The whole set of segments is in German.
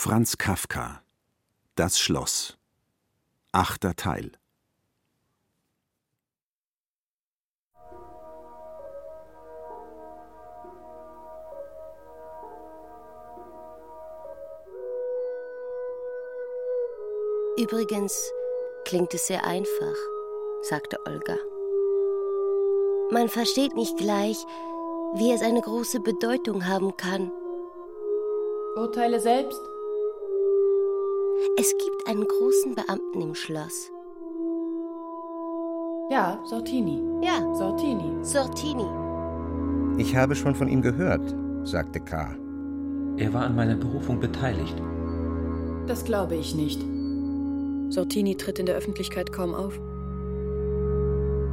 Franz Kafka Das Schloss Achter Teil Übrigens klingt es sehr einfach, sagte Olga. Man versteht nicht gleich, wie es eine große Bedeutung haben kann. Urteile selbst. Es gibt einen großen Beamten im Schloss. Ja, Sortini. Ja, Sortini. Sortini. Ich habe schon von ihm gehört, sagte K. Er war an meiner Berufung beteiligt. Das glaube ich nicht. Sortini tritt in der Öffentlichkeit kaum auf.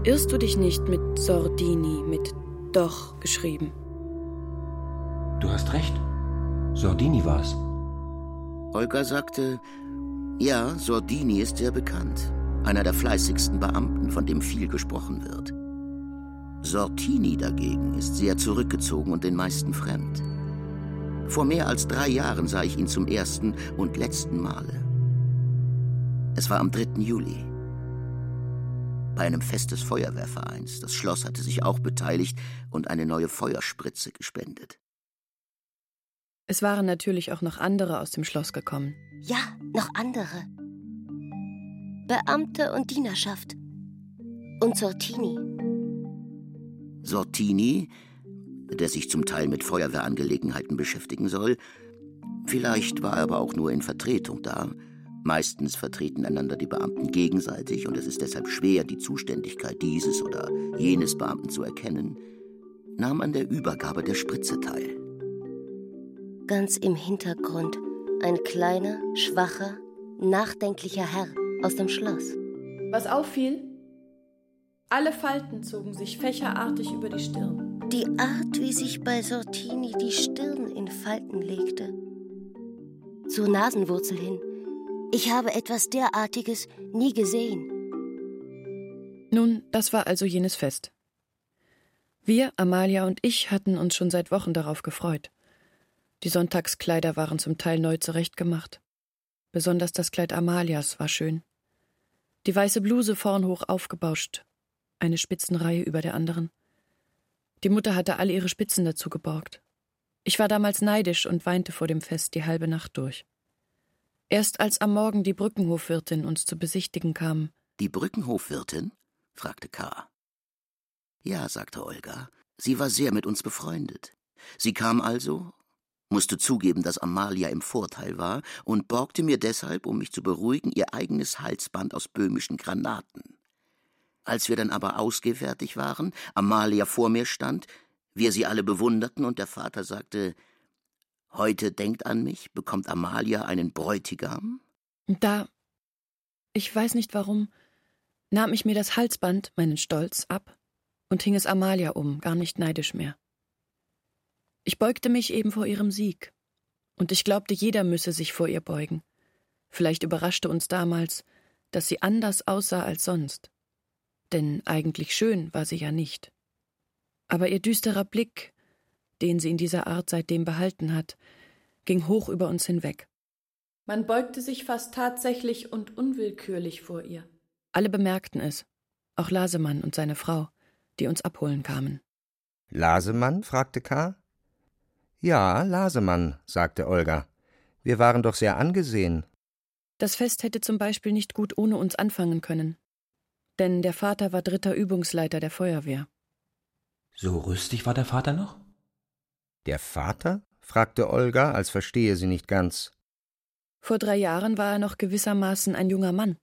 Irrst du dich nicht mit Sordini, mit doch geschrieben? Du hast recht. Sordini war's. Olga sagte, ja, Sordini ist sehr bekannt. Einer der fleißigsten Beamten, von dem viel gesprochen wird. Sortini dagegen ist sehr zurückgezogen und den meisten fremd. Vor mehr als drei Jahren sah ich ihn zum ersten und letzten Male. Es war am 3. Juli bei einem Fest des Feuerwehrvereins. Das Schloss hatte sich auch beteiligt und eine neue Feuerspritze gespendet. Es waren natürlich auch noch andere aus dem Schloss gekommen. Ja, noch andere. Beamte und Dienerschaft. Und Sortini. Sortini, der sich zum Teil mit Feuerwehrangelegenheiten beschäftigen soll, vielleicht war er aber auch nur in Vertretung da, Meistens vertreten einander die Beamten gegenseitig und es ist deshalb schwer, die Zuständigkeit dieses oder jenes Beamten zu erkennen, nahm an der Übergabe der Spritze teil. Ganz im Hintergrund ein kleiner, schwacher, nachdenklicher Herr aus dem Schloss. Was auffiel? Alle Falten zogen sich fächerartig über die Stirn. Die Art, wie sich bei Sortini die Stirn in Falten legte. Zur Nasenwurzel hin ich habe etwas derartiges nie gesehen. Nun, das war also jenes Fest. Wir, Amalia und ich, hatten uns schon seit Wochen darauf gefreut. Die Sonntagskleider waren zum Teil neu zurechtgemacht. Besonders das Kleid Amalias war schön. Die weiße Bluse vorn hoch aufgebauscht, eine Spitzenreihe über der anderen. Die Mutter hatte alle ihre Spitzen dazu geborgt. Ich war damals neidisch und weinte vor dem Fest die halbe Nacht durch. Erst als am Morgen die Brückenhofwirtin uns zu besichtigen kam. Die Brückenhofwirtin? fragte K. Ja, sagte Olga. Sie war sehr mit uns befreundet. Sie kam also, musste zugeben, dass Amalia im Vorteil war und borgte mir deshalb, um mich zu beruhigen, ihr eigenes Halsband aus böhmischen Granaten. Als wir dann aber ausgefertigt waren, Amalia vor mir stand, wir sie alle bewunderten und der Vater sagte, Heute denkt an mich, bekommt Amalia einen Bräutigam? Da, ich weiß nicht warum, nahm ich mir das Halsband, meinen Stolz, ab und hing es Amalia um, gar nicht neidisch mehr. Ich beugte mich eben vor ihrem Sieg, und ich glaubte, jeder müsse sich vor ihr beugen. Vielleicht überraschte uns damals, dass sie anders aussah als sonst. Denn eigentlich schön war sie ja nicht. Aber ihr düsterer Blick, den sie in dieser Art seitdem behalten hat, ging hoch über uns hinweg. Man beugte sich fast tatsächlich und unwillkürlich vor ihr. Alle bemerkten es, auch Lasemann und seine Frau, die uns abholen kamen. Lasemann? fragte K. Ja, Lasemann, sagte Olga. Wir waren doch sehr angesehen. Das Fest hätte zum Beispiel nicht gut ohne uns anfangen können. Denn der Vater war dritter Übungsleiter der Feuerwehr. So rüstig war der Vater noch? Der Vater? fragte Olga, als verstehe sie nicht ganz. Vor drei Jahren war er noch gewissermaßen ein junger Mann.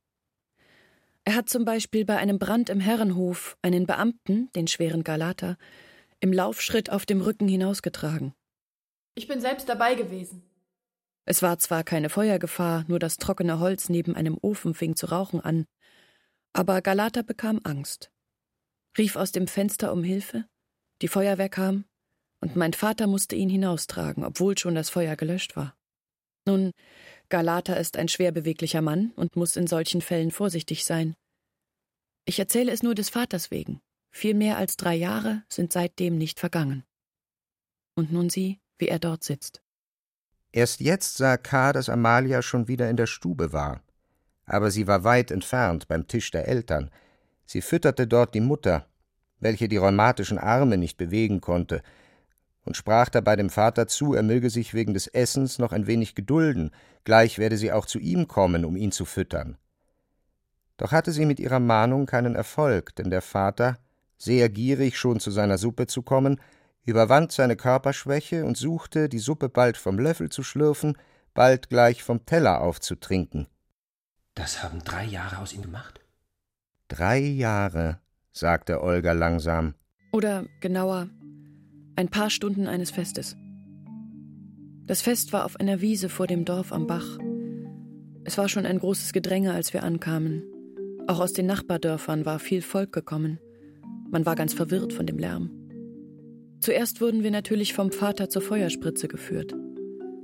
Er hat zum Beispiel bei einem Brand im Herrenhof einen Beamten, den schweren Galater, im Laufschritt auf dem Rücken hinausgetragen. Ich bin selbst dabei gewesen. Es war zwar keine Feuergefahr, nur das trockene Holz neben einem Ofen fing zu rauchen an, aber Galater bekam Angst, rief aus dem Fenster um Hilfe, die Feuerwehr kam, und mein Vater musste ihn hinaustragen, obwohl schon das Feuer gelöscht war. Nun, Galata ist ein schwer beweglicher Mann und muss in solchen Fällen vorsichtig sein. Ich erzähle es nur des Vaters wegen. Viel mehr als drei Jahre sind seitdem nicht vergangen. Und nun sieh, wie er dort sitzt. Erst jetzt sah K., dass Amalia schon wieder in der Stube war. Aber sie war weit entfernt, beim Tisch der Eltern. Sie fütterte dort die Mutter, welche die rheumatischen Arme nicht bewegen konnte, und sprach dabei dem Vater zu, er möge sich wegen des Essens noch ein wenig gedulden, gleich werde sie auch zu ihm kommen, um ihn zu füttern. Doch hatte sie mit ihrer Mahnung keinen Erfolg, denn der Vater, sehr gierig schon zu seiner Suppe zu kommen, überwand seine Körperschwäche und suchte, die Suppe bald vom Löffel zu schlürfen, bald gleich vom Teller aufzutrinken. Das haben drei Jahre aus ihm gemacht? Drei Jahre, sagte Olga langsam. Oder genauer, ein paar Stunden eines Festes. Das Fest war auf einer Wiese vor dem Dorf am Bach. Es war schon ein großes Gedränge, als wir ankamen. Auch aus den Nachbardörfern war viel Volk gekommen. Man war ganz verwirrt von dem Lärm. Zuerst wurden wir natürlich vom Vater zur Feuerspritze geführt.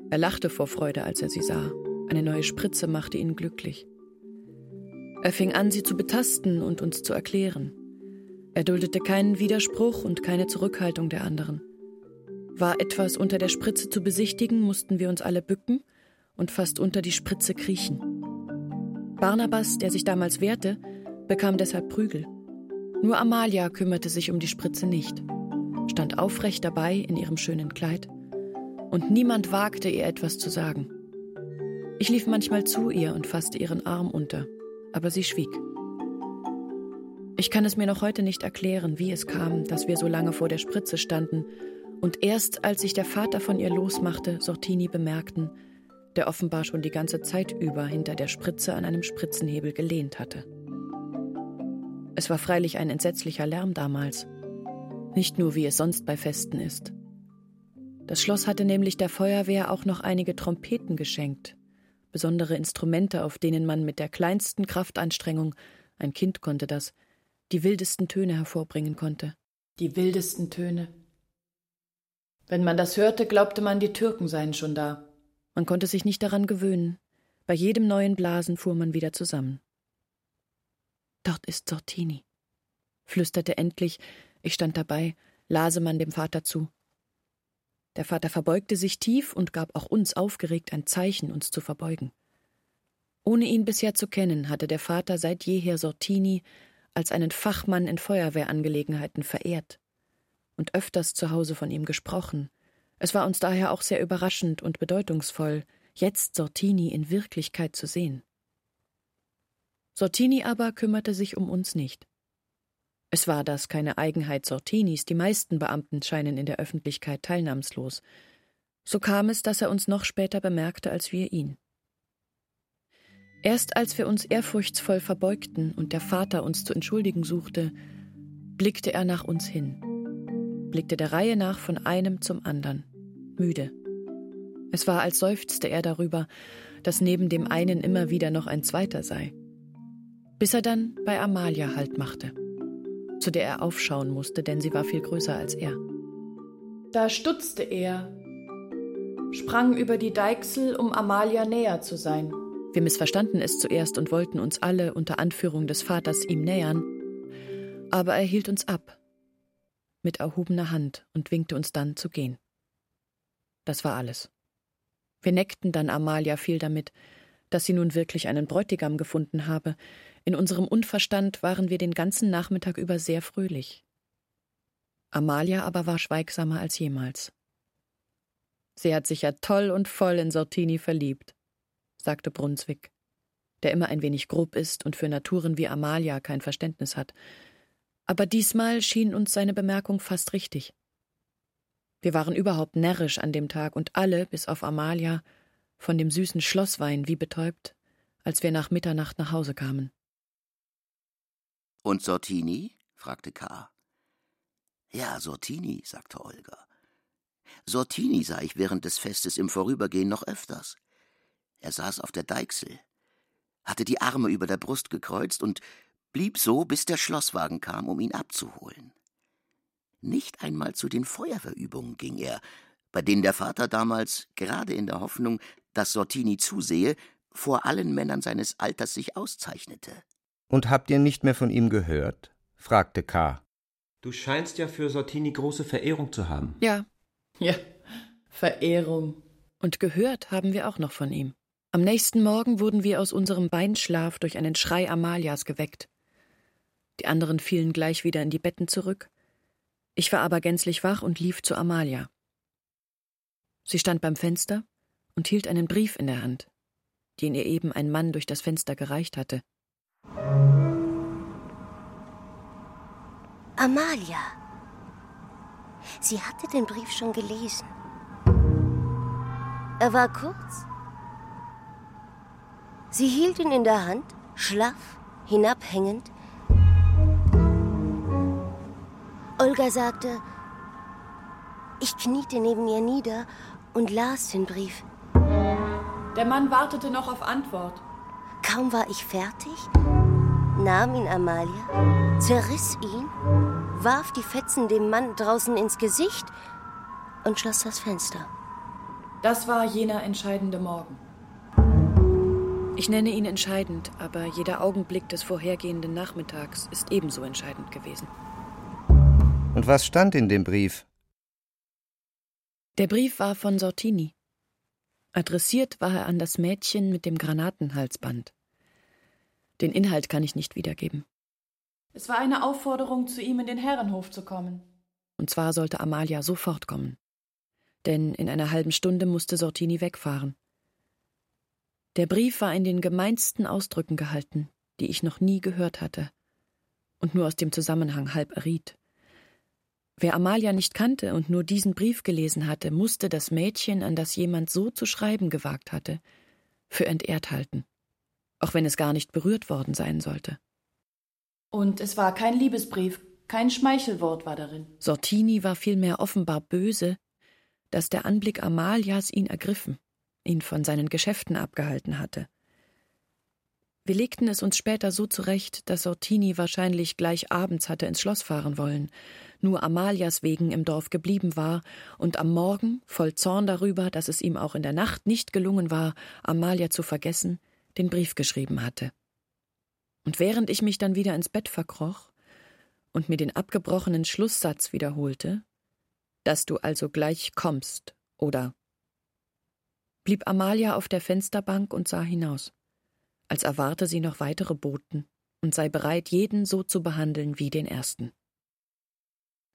Er lachte vor Freude, als er sie sah. Eine neue Spritze machte ihn glücklich. Er fing an, sie zu betasten und uns zu erklären. Er duldete keinen Widerspruch und keine Zurückhaltung der anderen. War etwas unter der Spritze zu besichtigen, mussten wir uns alle bücken und fast unter die Spritze kriechen. Barnabas, der sich damals wehrte, bekam deshalb Prügel. Nur Amalia kümmerte sich um die Spritze nicht, stand aufrecht dabei in ihrem schönen Kleid, und niemand wagte ihr etwas zu sagen. Ich lief manchmal zu ihr und fasste ihren Arm unter, aber sie schwieg. Ich kann es mir noch heute nicht erklären, wie es kam, dass wir so lange vor der Spritze standen und erst als sich der Vater von ihr losmachte, Sortini bemerkten, der offenbar schon die ganze Zeit über hinter der Spritze an einem Spritzenhebel gelehnt hatte. Es war freilich ein entsetzlicher Lärm damals, nicht nur wie es sonst bei Festen ist. Das Schloss hatte nämlich der Feuerwehr auch noch einige Trompeten geschenkt, besondere Instrumente, auf denen man mit der kleinsten Kraftanstrengung, ein Kind konnte das, die wildesten Töne hervorbringen konnte. Die wildesten Töne. Wenn man das hörte, glaubte man, die Türken seien schon da. Man konnte sich nicht daran gewöhnen. Bei jedem neuen Blasen fuhr man wieder zusammen. Dort ist Sortini, flüsterte endlich, ich stand dabei, Lasemann dem Vater zu. Der Vater verbeugte sich tief und gab auch uns aufgeregt ein Zeichen, uns zu verbeugen. Ohne ihn bisher zu kennen, hatte der Vater seit jeher Sortini als einen Fachmann in Feuerwehrangelegenheiten verehrt und öfters zu Hause von ihm gesprochen. Es war uns daher auch sehr überraschend und bedeutungsvoll, jetzt Sortini in Wirklichkeit zu sehen. Sortini aber kümmerte sich um uns nicht. Es war das keine Eigenheit Sortinis, die meisten Beamten scheinen in der Öffentlichkeit teilnahmslos. So kam es, dass er uns noch später bemerkte als wir ihn. Erst als wir uns ehrfurchtsvoll verbeugten und der Vater uns zu entschuldigen suchte, blickte er nach uns hin, blickte der Reihe nach von einem zum anderen, müde. Es war, als seufzte er darüber, dass neben dem einen immer wieder noch ein zweiter sei. Bis er dann bei Amalia Halt machte, zu der er aufschauen musste, denn sie war viel größer als er. Da stutzte er, sprang über die Deichsel, um Amalia näher zu sein. Wir missverstanden es zuerst und wollten uns alle unter Anführung des Vaters ihm nähern, aber er hielt uns ab mit erhobener Hand und winkte uns dann zu gehen. Das war alles. Wir neckten dann Amalia viel damit, dass sie nun wirklich einen Bräutigam gefunden habe. In unserem Unverstand waren wir den ganzen Nachmittag über sehr fröhlich. Amalia aber war schweigsamer als jemals. Sie hat sich ja toll und voll in Sortini verliebt sagte Brunswick, der immer ein wenig grob ist und für Naturen wie Amalia kein Verständnis hat. Aber diesmal schien uns seine Bemerkung fast richtig. Wir waren überhaupt närrisch an dem Tag und alle, bis auf Amalia, von dem süßen Schlosswein wie betäubt, als wir nach Mitternacht nach Hause kamen. Und Sortini? fragte K. Ja, Sortini, sagte Olga. Sortini sah ich während des Festes im Vorübergehen noch öfters. Er saß auf der Deichsel, hatte die Arme über der Brust gekreuzt und blieb so, bis der Schlosswagen kam, um ihn abzuholen. Nicht einmal zu den Feuerwehrübungen ging er, bei denen der Vater damals, gerade in der Hoffnung, dass Sortini zusehe, vor allen Männern seines Alters sich auszeichnete. Und habt ihr nicht mehr von ihm gehört? fragte K. Du scheinst ja für Sortini große Verehrung zu haben. Ja. Ja, Verehrung. Und gehört haben wir auch noch von ihm. Am nächsten Morgen wurden wir aus unserem Beinschlaf durch einen Schrei Amalias geweckt. Die anderen fielen gleich wieder in die Betten zurück. Ich war aber gänzlich wach und lief zu Amalia. Sie stand beim Fenster und hielt einen Brief in der Hand, den ihr eben ein Mann durch das Fenster gereicht hatte. Amalia. Sie hatte den Brief schon gelesen. Er war kurz. Sie hielt ihn in der Hand, schlaff, hinabhängend. Olga sagte, ich kniete neben ihr nieder und las den Brief. Der Mann wartete noch auf Antwort. Kaum war ich fertig, nahm ihn Amalia, zerriss ihn, warf die Fetzen dem Mann draußen ins Gesicht und schloss das Fenster. Das war jener entscheidende Morgen. Ich nenne ihn entscheidend, aber jeder Augenblick des vorhergehenden Nachmittags ist ebenso entscheidend gewesen. Und was stand in dem Brief? Der Brief war von Sortini. Adressiert war er an das Mädchen mit dem Granatenhalsband. Den Inhalt kann ich nicht wiedergeben. Es war eine Aufforderung, zu ihm in den Herrenhof zu kommen. Und zwar sollte Amalia sofort kommen. Denn in einer halben Stunde musste Sortini wegfahren. Der Brief war in den gemeinsten Ausdrücken gehalten, die ich noch nie gehört hatte und nur aus dem Zusammenhang halb erriet. Wer Amalia nicht kannte und nur diesen Brief gelesen hatte, musste das Mädchen, an das jemand so zu schreiben gewagt hatte, für entehrt halten, auch wenn es gar nicht berührt worden sein sollte. Und es war kein Liebesbrief, kein Schmeichelwort war darin. Sortini war vielmehr offenbar böse, dass der Anblick Amalias ihn ergriffen, ihn von seinen Geschäften abgehalten hatte. Wir legten es uns später so zurecht, dass Sortini wahrscheinlich gleich abends hatte ins Schloss fahren wollen, nur Amalias wegen im Dorf geblieben war und am Morgen, voll Zorn darüber, dass es ihm auch in der Nacht nicht gelungen war, Amalia zu vergessen, den Brief geschrieben hatte. Und während ich mich dann wieder ins Bett verkroch und mir den abgebrochenen Schlusssatz wiederholte, dass du also gleich kommst, oder blieb Amalia auf der Fensterbank und sah hinaus als erwarte sie noch weitere Boten und sei bereit, jeden so zu behandeln wie den ersten.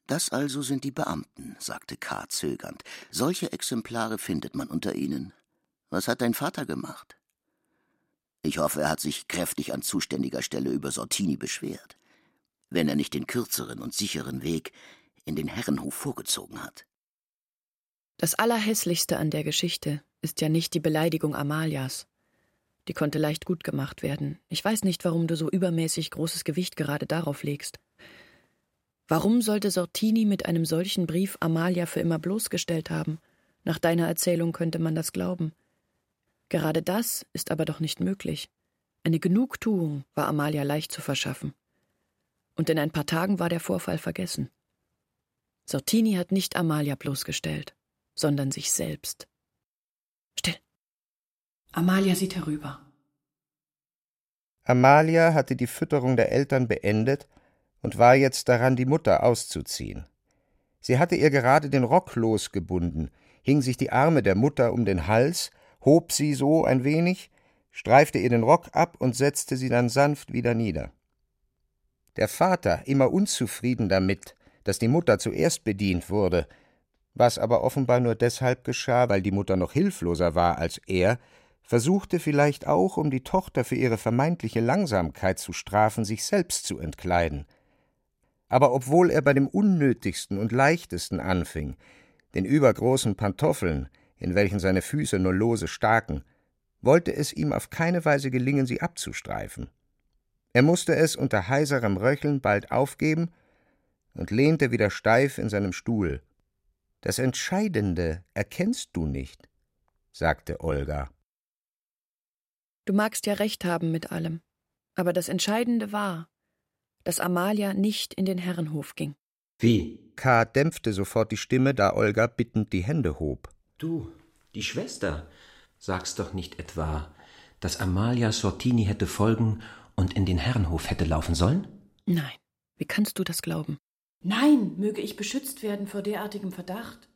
Das also sind die Beamten, sagte K. zögernd. Solche Exemplare findet man unter ihnen. Was hat dein Vater gemacht? Ich hoffe, er hat sich kräftig an zuständiger Stelle über Sortini beschwert, wenn er nicht den kürzeren und sicheren Weg in den Herrenhof vorgezogen hat. Das Allerhässlichste an der Geschichte ist ja nicht die Beleidigung Amalias, die konnte leicht gut gemacht werden. Ich weiß nicht, warum du so übermäßig großes Gewicht gerade darauf legst. Warum sollte Sortini mit einem solchen Brief Amalia für immer bloßgestellt haben? Nach deiner Erzählung könnte man das glauben. Gerade das ist aber doch nicht möglich. Eine Genugtuung war Amalia leicht zu verschaffen. Und in ein paar Tagen war der Vorfall vergessen. Sortini hat nicht Amalia bloßgestellt, sondern sich selbst. Still. Amalia sieht herüber. Amalia hatte die Fütterung der Eltern beendet und war jetzt daran, die Mutter auszuziehen. Sie hatte ihr gerade den Rock losgebunden, hing sich die Arme der Mutter um den Hals, hob sie so ein wenig, streifte ihr den Rock ab und setzte sie dann sanft wieder nieder. Der Vater, immer unzufrieden damit, dass die Mutter zuerst bedient wurde, was aber offenbar nur deshalb geschah, weil die Mutter noch hilfloser war als er, versuchte vielleicht auch, um die Tochter für ihre vermeintliche Langsamkeit zu strafen, sich selbst zu entkleiden. Aber obwohl er bei dem unnötigsten und leichtesten anfing, den übergroßen Pantoffeln, in welchen seine Füße nur lose staken, wollte es ihm auf keine Weise gelingen, sie abzustreifen. Er musste es unter heiserem Röcheln bald aufgeben und lehnte wieder steif in seinem Stuhl. Das Entscheidende erkennst du nicht, sagte Olga. Du magst ja recht haben mit allem. Aber das Entscheidende war, dass Amalia nicht in den Herrenhof ging. Wie? K. dämpfte sofort die Stimme, da Olga bittend die Hände hob. Du, die Schwester, sagst doch nicht etwa, dass Amalia Sortini hätte folgen und in den Herrenhof hätte laufen sollen? Nein. Wie kannst du das glauben? Nein, möge ich beschützt werden vor derartigem Verdacht.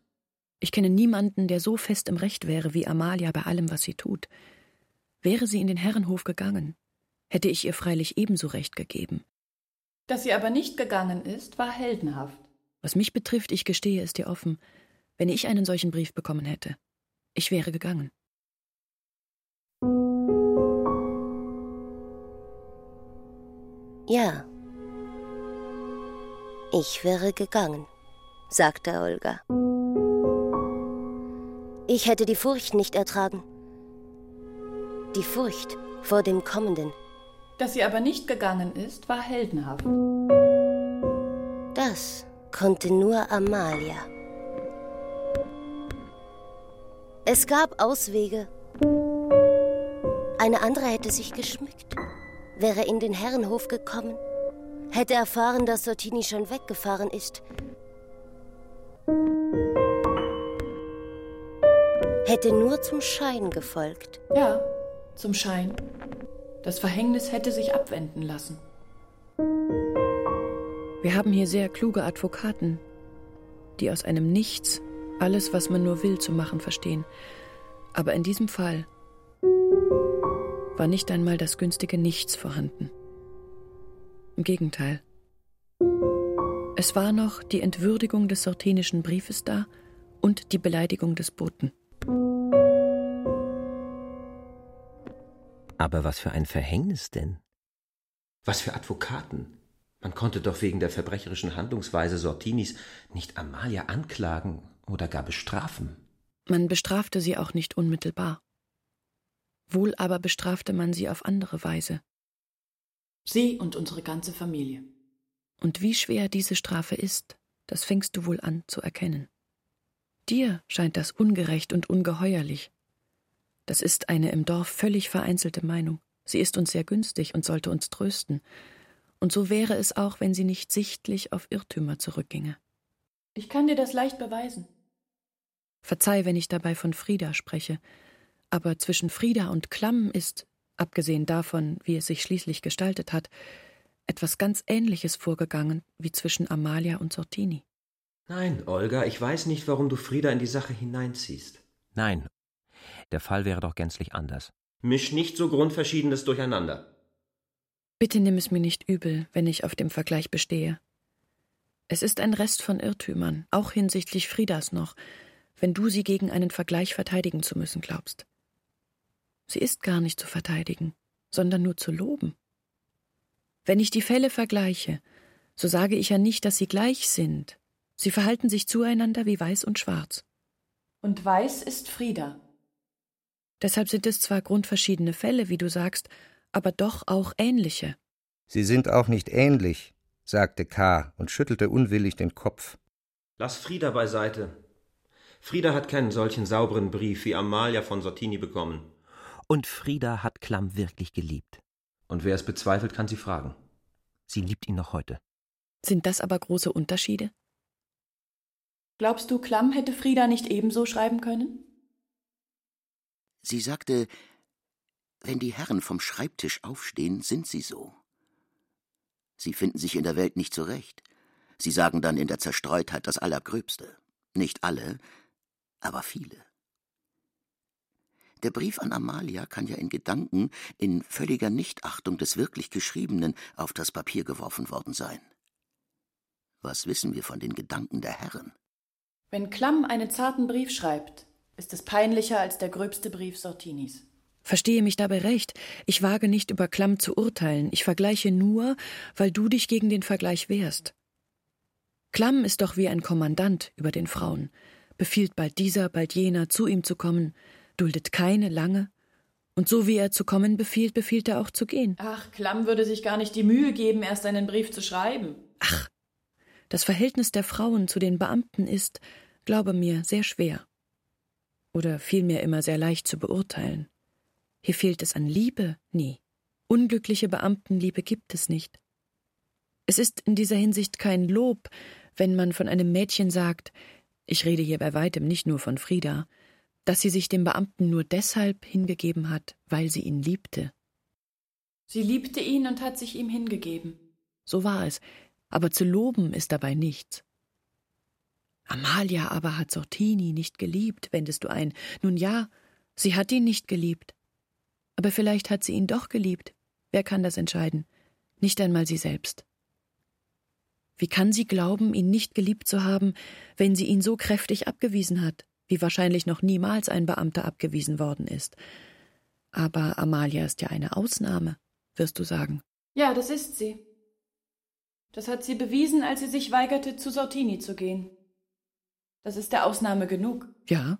Ich kenne niemanden, der so fest im Recht wäre wie Amalia bei allem, was sie tut. Wäre sie in den Herrenhof gegangen, hätte ich ihr freilich ebenso Recht gegeben. Dass sie aber nicht gegangen ist, war heldenhaft. Was mich betrifft, ich gestehe es dir offen, wenn ich einen solchen Brief bekommen hätte, ich wäre gegangen. Ja, ich wäre gegangen, sagte Olga. Ich hätte die Furcht nicht ertragen. Die Furcht vor dem Kommenden. Dass sie aber nicht gegangen ist, war heldenhaft. Das konnte nur Amalia. Es gab Auswege. Eine andere hätte sich geschmückt, wäre in den Herrenhof gekommen, hätte erfahren, dass Sortini schon weggefahren ist. Hätte nur zum Schein gefolgt. Ja, zum Schein. Das Verhängnis hätte sich abwenden lassen. Wir haben hier sehr kluge Advokaten, die aus einem Nichts alles, was man nur will, zu machen verstehen. Aber in diesem Fall war nicht einmal das günstige Nichts vorhanden. Im Gegenteil. Es war noch die Entwürdigung des sortinischen Briefes da und die Beleidigung des Boten. Aber was für ein Verhängnis denn? Was für Advokaten? Man konnte doch wegen der verbrecherischen Handlungsweise Sortinis nicht Amalia anklagen oder gar bestrafen. Man bestrafte sie auch nicht unmittelbar. Wohl aber bestrafte man sie auf andere Weise. Sie und unsere ganze Familie. Und wie schwer diese Strafe ist, das fängst du wohl an zu erkennen. Dir scheint das ungerecht und ungeheuerlich. Das ist eine im Dorf völlig vereinzelte Meinung. Sie ist uns sehr günstig und sollte uns trösten. Und so wäre es auch, wenn sie nicht sichtlich auf Irrtümer zurückginge. Ich kann dir das leicht beweisen. Verzeih, wenn ich dabei von Frieda spreche, aber zwischen Frieda und Klamm ist, abgesehen davon, wie es sich schließlich gestaltet hat, etwas ganz Ähnliches vorgegangen wie zwischen Amalia und Sortini. Nein, Olga, ich weiß nicht, warum du Frieda in die Sache hineinziehst. Nein, der Fall wäre doch gänzlich anders. Misch nicht so Grundverschiedenes durcheinander. Bitte nimm es mir nicht übel, wenn ich auf dem Vergleich bestehe. Es ist ein Rest von Irrtümern, auch hinsichtlich Friedas noch, wenn du sie gegen einen Vergleich verteidigen zu müssen glaubst. Sie ist gar nicht zu verteidigen, sondern nur zu loben. Wenn ich die Fälle vergleiche, so sage ich ja nicht, dass sie gleich sind. Sie verhalten sich zueinander wie weiß und schwarz. Und weiß ist Frieda. Deshalb sind es zwar grundverschiedene Fälle, wie du sagst, aber doch auch ähnliche. Sie sind auch nicht ähnlich, sagte K. und schüttelte unwillig den Kopf. Lass Frieda beiseite. Frieda hat keinen solchen sauberen Brief wie Amalia von Sortini bekommen. Und Frieda hat Klamm wirklich geliebt. Und wer es bezweifelt, kann sie fragen. Sie liebt ihn noch heute. Sind das aber große Unterschiede? Glaubst du, Klamm hätte Frieda nicht ebenso schreiben können? Sie sagte, wenn die Herren vom Schreibtisch aufstehen, sind sie so. Sie finden sich in der Welt nicht zurecht. Sie sagen dann in der Zerstreutheit das Allergröbste. Nicht alle, aber viele. Der Brief an Amalia kann ja in Gedanken, in völliger Nichtachtung des wirklich Geschriebenen, auf das Papier geworfen worden sein. Was wissen wir von den Gedanken der Herren? Wenn Klamm einen zarten Brief schreibt, ist es peinlicher als der gröbste Brief Sortinis. Verstehe mich dabei recht. Ich wage nicht über Klamm zu urteilen. Ich vergleiche nur, weil du dich gegen den Vergleich wehrst. Klamm ist doch wie ein Kommandant über den Frauen, befiehlt bald dieser, bald jener, zu ihm zu kommen, duldet keine lange, und so wie er zu kommen befiehlt, befiehlt er auch zu gehen. Ach, Klamm würde sich gar nicht die Mühe geben, erst einen Brief zu schreiben. Ach, das Verhältnis der Frauen zu den Beamten ist, glaube mir, sehr schwer. Oder vielmehr immer sehr leicht zu beurteilen. Hier fehlt es an Liebe nie. Unglückliche Beamtenliebe gibt es nicht. Es ist in dieser Hinsicht kein Lob, wenn man von einem Mädchen sagt, ich rede hier bei weitem nicht nur von Frieda, dass sie sich dem Beamten nur deshalb hingegeben hat, weil sie ihn liebte. Sie liebte ihn und hat sich ihm hingegeben. So war es, aber zu loben ist dabei nichts. Amalia aber hat Sortini nicht geliebt, wendest du ein. Nun ja, sie hat ihn nicht geliebt. Aber vielleicht hat sie ihn doch geliebt. Wer kann das entscheiden? Nicht einmal sie selbst. Wie kann sie glauben, ihn nicht geliebt zu haben, wenn sie ihn so kräftig abgewiesen hat, wie wahrscheinlich noch niemals ein Beamter abgewiesen worden ist? Aber Amalia ist ja eine Ausnahme, wirst du sagen. Ja, das ist sie. Das hat sie bewiesen, als sie sich weigerte, zu Sortini zu gehen. Das ist der Ausnahme genug. Ja,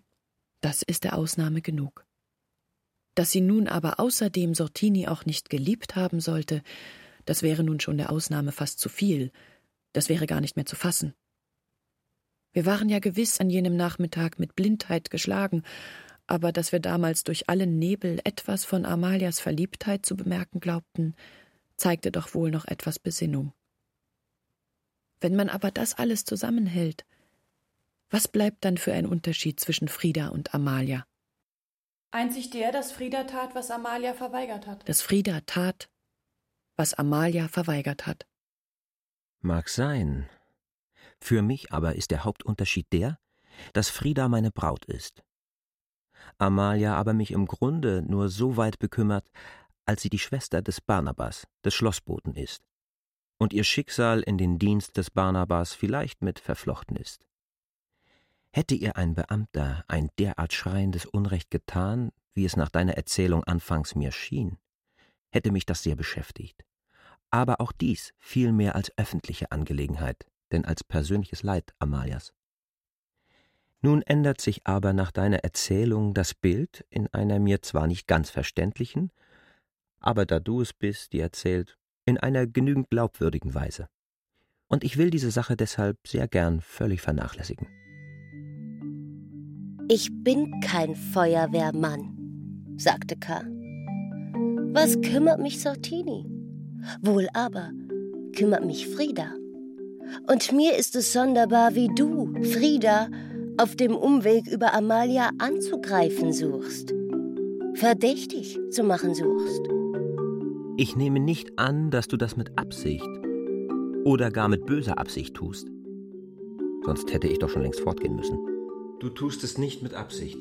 das ist der Ausnahme genug. Dass sie nun aber außerdem Sortini auch nicht geliebt haben sollte, das wäre nun schon der Ausnahme fast zu viel, das wäre gar nicht mehr zu fassen. Wir waren ja gewiss an jenem Nachmittag mit Blindheit geschlagen, aber dass wir damals durch allen Nebel etwas von Amalias Verliebtheit zu bemerken glaubten, zeigte doch wohl noch etwas Besinnung. Wenn man aber das alles zusammenhält, was bleibt dann für ein Unterschied zwischen Frieda und Amalia? Einzig der, dass Frieda tat, was Amalia verweigert hat. Dass Frieda tat, was Amalia verweigert hat. Mag sein. Für mich aber ist der Hauptunterschied der, dass Frieda meine Braut ist. Amalia aber mich im Grunde nur so weit bekümmert, als sie die Schwester des Barnabas, des Schlossboten ist, und ihr Schicksal in den Dienst des Barnabas vielleicht mit verflochten ist. Hätte ihr ein Beamter ein derart schreiendes Unrecht getan, wie es nach deiner Erzählung anfangs mir schien, hätte mich das sehr beschäftigt. Aber auch dies viel mehr als öffentliche Angelegenheit, denn als persönliches Leid Amalias. Nun ändert sich aber nach deiner Erzählung das Bild in einer mir zwar nicht ganz verständlichen, aber da du es bist, die erzählt, in einer genügend glaubwürdigen Weise. Und ich will diese Sache deshalb sehr gern völlig vernachlässigen. Ich bin kein Feuerwehrmann, sagte K. Was kümmert mich Sortini? Wohl aber kümmert mich Frieda. Und mir ist es sonderbar, wie du, Frieda, auf dem Umweg über Amalia anzugreifen suchst. Verdächtig zu machen suchst. Ich nehme nicht an, dass du das mit Absicht oder gar mit böser Absicht tust. Sonst hätte ich doch schon längst fortgehen müssen. Du tust es nicht mit Absicht.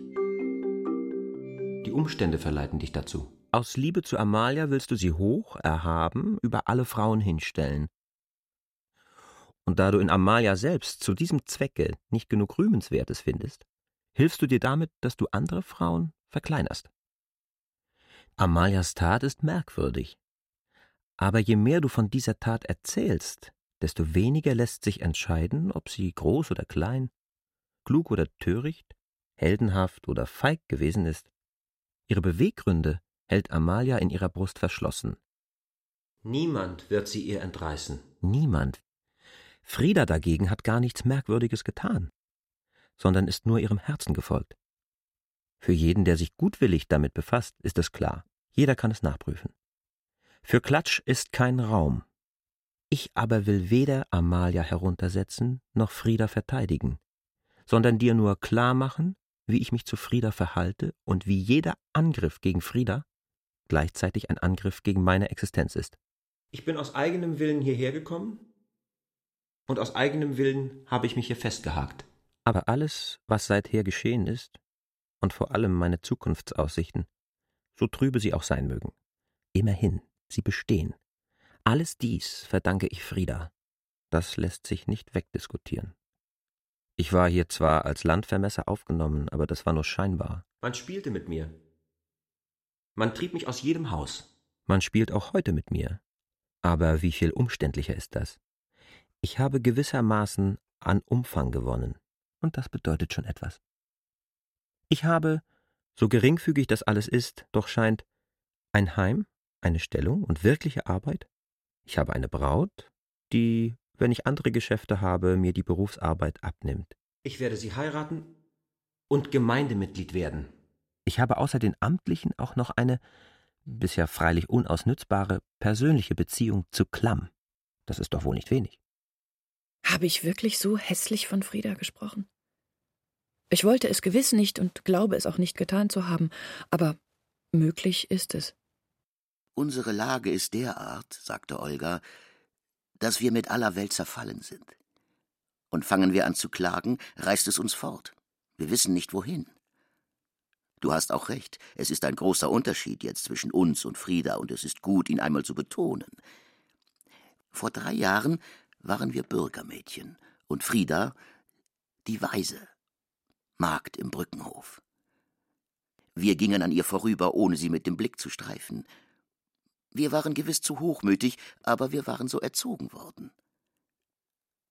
Die Umstände verleiten dich dazu. Aus Liebe zu Amalia willst du sie hoch, erhaben, über alle Frauen hinstellen. Und da du in Amalia selbst zu diesem Zwecke nicht genug Rühmenswertes findest, hilfst du dir damit, dass du andere Frauen verkleinerst. Amalias Tat ist merkwürdig. Aber je mehr du von dieser Tat erzählst, desto weniger lässt sich entscheiden, ob sie groß oder klein, klug oder töricht, heldenhaft oder feig gewesen ist. Ihre Beweggründe hält Amalia in ihrer Brust verschlossen. Niemand wird sie ihr entreißen. Niemand. Frieda dagegen hat gar nichts Merkwürdiges getan, sondern ist nur ihrem Herzen gefolgt. Für jeden, der sich gutwillig damit befasst, ist es klar. Jeder kann es nachprüfen. Für Klatsch ist kein Raum. Ich aber will weder Amalia heruntersetzen noch Frieda verteidigen, sondern dir nur klar machen, wie ich mich zu Frieda verhalte und wie jeder Angriff gegen Frieda gleichzeitig ein Angriff gegen meine Existenz ist. Ich bin aus eigenem Willen hierher gekommen und aus eigenem Willen habe ich mich hier festgehakt. Aber alles, was seither geschehen ist, und vor allem meine Zukunftsaussichten, so trübe sie auch sein mögen, immerhin sie bestehen. Alles dies verdanke ich Frieda. Das lässt sich nicht wegdiskutieren. Ich war hier zwar als Landvermesser aufgenommen, aber das war nur scheinbar. Man spielte mit mir. Man trieb mich aus jedem Haus. Man spielt auch heute mit mir. Aber wie viel umständlicher ist das? Ich habe gewissermaßen an Umfang gewonnen, und das bedeutet schon etwas. Ich habe, so geringfügig das alles ist, doch scheint, ein Heim, eine Stellung und wirkliche Arbeit. Ich habe eine Braut, die, wenn ich andere Geschäfte habe, mir die Berufsarbeit abnimmt. Ich werde sie heiraten und Gemeindemitglied werden. Ich habe außer den amtlichen auch noch eine, bisher freilich unausnützbare, persönliche Beziehung zu Klamm. Das ist doch wohl nicht wenig. Habe ich wirklich so hässlich von Frieda gesprochen? Ich wollte es gewiss nicht und glaube es auch nicht getan zu haben, aber möglich ist es. Unsere Lage ist derart, sagte Olga, dass wir mit aller Welt zerfallen sind. Und fangen wir an zu klagen, reißt es uns fort. Wir wissen nicht wohin. Du hast auch recht, es ist ein großer Unterschied jetzt zwischen uns und Frieda, und es ist gut, ihn einmal zu betonen. Vor drei Jahren waren wir Bürgermädchen und Frieda die Weise, Magd im Brückenhof. Wir gingen an ihr vorüber, ohne sie mit dem Blick zu streifen. Wir waren gewiss zu hochmütig, aber wir waren so erzogen worden.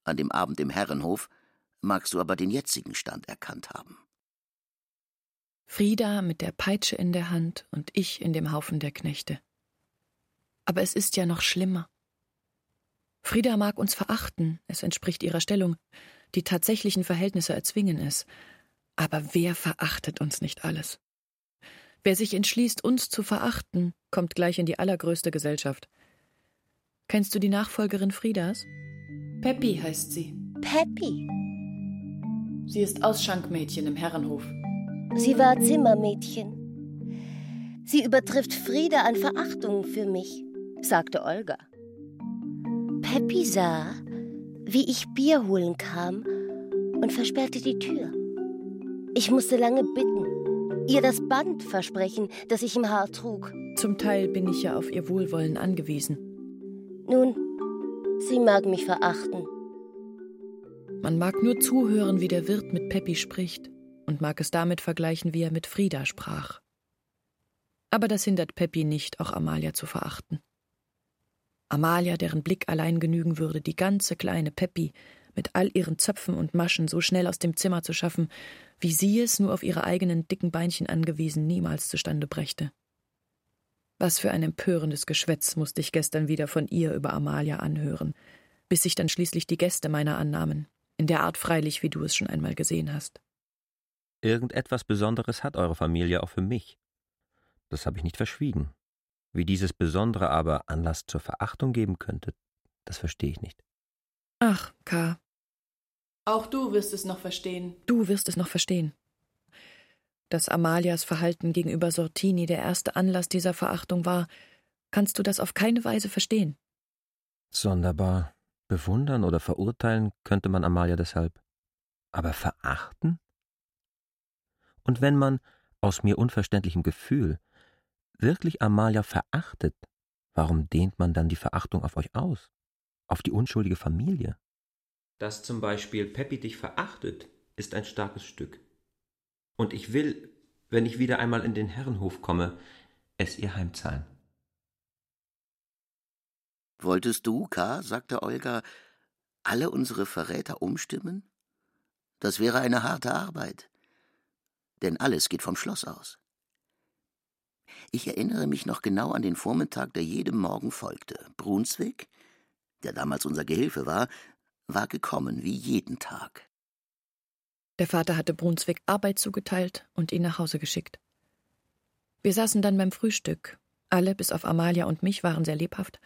An dem Abend im Herrenhof magst du aber den jetzigen Stand erkannt haben. Frieda mit der Peitsche in der Hand und ich in dem Haufen der Knechte. Aber es ist ja noch schlimmer. Frieda mag uns verachten, es entspricht ihrer Stellung, die tatsächlichen Verhältnisse erzwingen es. Aber wer verachtet uns nicht alles? Wer sich entschließt, uns zu verachten, kommt gleich in die allergrößte Gesellschaft. Kennst du die Nachfolgerin Friedas? Peppi heißt sie. Peppi. Sie ist Ausschankmädchen im Herrenhof. Sie war Zimmermädchen. Sie übertrifft Frieda an Verachtung für mich, sagte Olga. Peppi sah, wie ich Bier holen kam und versperrte die Tür. Ich musste lange bitten, ihr das Band versprechen, das ich im Haar trug. Zum Teil bin ich ja auf ihr Wohlwollen angewiesen. Nun, sie mag mich verachten. Man mag nur zuhören, wie der Wirt mit Peppi spricht und mag es damit vergleichen, wie er mit Frieda sprach. Aber das hindert Peppi nicht, auch Amalia zu verachten. Amalia, deren Blick allein genügen würde, die ganze kleine Peppi mit all ihren Zöpfen und Maschen so schnell aus dem Zimmer zu schaffen, wie sie es, nur auf ihre eigenen dicken Beinchen angewiesen, niemals zustande brächte. Was für ein empörendes Geschwätz musste ich gestern wieder von ihr über Amalia anhören, bis sich dann schließlich die Gäste meiner annahmen, in der Art freilich, wie du es schon einmal gesehen hast. Irgendetwas Besonderes hat eure Familie auch für mich. Das habe ich nicht verschwiegen. Wie dieses Besondere aber Anlass zur Verachtung geben könnte, das verstehe ich nicht. Ach, K. Auch du wirst es noch verstehen. Du wirst es noch verstehen. Dass Amalias Verhalten gegenüber Sortini der erste Anlass dieser Verachtung war, kannst du das auf keine Weise verstehen. Sonderbar. Bewundern oder verurteilen könnte man Amalia deshalb. Aber verachten? Und wenn man, aus mir unverständlichem Gefühl, wirklich Amalia verachtet, warum dehnt man dann die Verachtung auf euch aus? Auf die unschuldige Familie? Dass zum Beispiel Peppi dich verachtet, ist ein starkes Stück. Und ich will, wenn ich wieder einmal in den Herrenhof komme, es ihr heimzahlen. Wolltest du, K., sagte Olga, alle unsere Verräter umstimmen? Das wäre eine harte Arbeit denn alles geht vom Schloss aus. Ich erinnere mich noch genau an den Vormittag, der jedem Morgen folgte. Brunswick, der damals unser Gehilfe war, war gekommen wie jeden Tag. Der Vater hatte Brunswick Arbeit zugeteilt und ihn nach Hause geschickt. Wir saßen dann beim Frühstück. Alle, bis auf Amalia und mich, waren sehr lebhaft.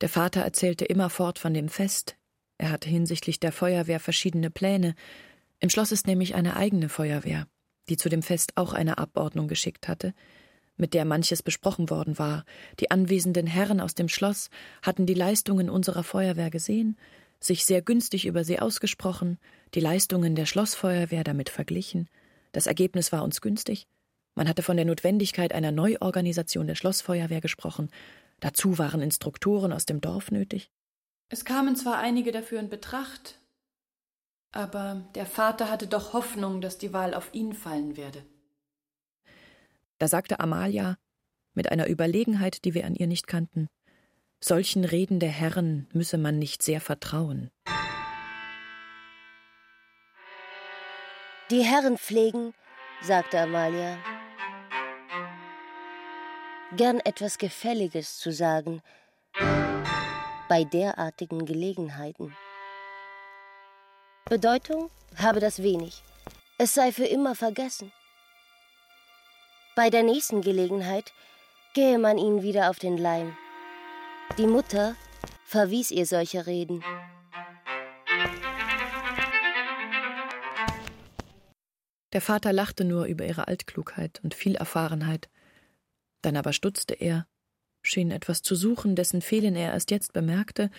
Der Vater erzählte immerfort von dem Fest. Er hatte hinsichtlich der Feuerwehr verschiedene Pläne. Im Schloss ist nämlich eine eigene Feuerwehr die zu dem Fest auch eine Abordnung geschickt hatte, mit der manches besprochen worden war. Die anwesenden Herren aus dem Schloss hatten die Leistungen unserer Feuerwehr gesehen, sich sehr günstig über sie ausgesprochen, die Leistungen der Schlossfeuerwehr damit verglichen. Das Ergebnis war uns günstig. Man hatte von der Notwendigkeit einer Neuorganisation der Schlossfeuerwehr gesprochen. Dazu waren Instruktoren aus dem Dorf nötig. Es kamen zwar einige dafür in Betracht, aber der Vater hatte doch Hoffnung, dass die Wahl auf ihn fallen werde. Da sagte Amalia, mit einer Überlegenheit, die wir an ihr nicht kannten, solchen Reden der Herren müsse man nicht sehr vertrauen. Die Herren pflegen, sagte Amalia, gern etwas Gefälliges zu sagen bei derartigen Gelegenheiten. Bedeutung habe das wenig. Es sei für immer vergessen. Bei der nächsten Gelegenheit gehe man ihnen wieder auf den Leim. Die Mutter verwies ihr solche Reden. Der Vater lachte nur über ihre Altklugheit und Vielerfahrenheit. Dann aber stutzte er, schien etwas zu suchen, dessen Fehlen er erst jetzt bemerkte,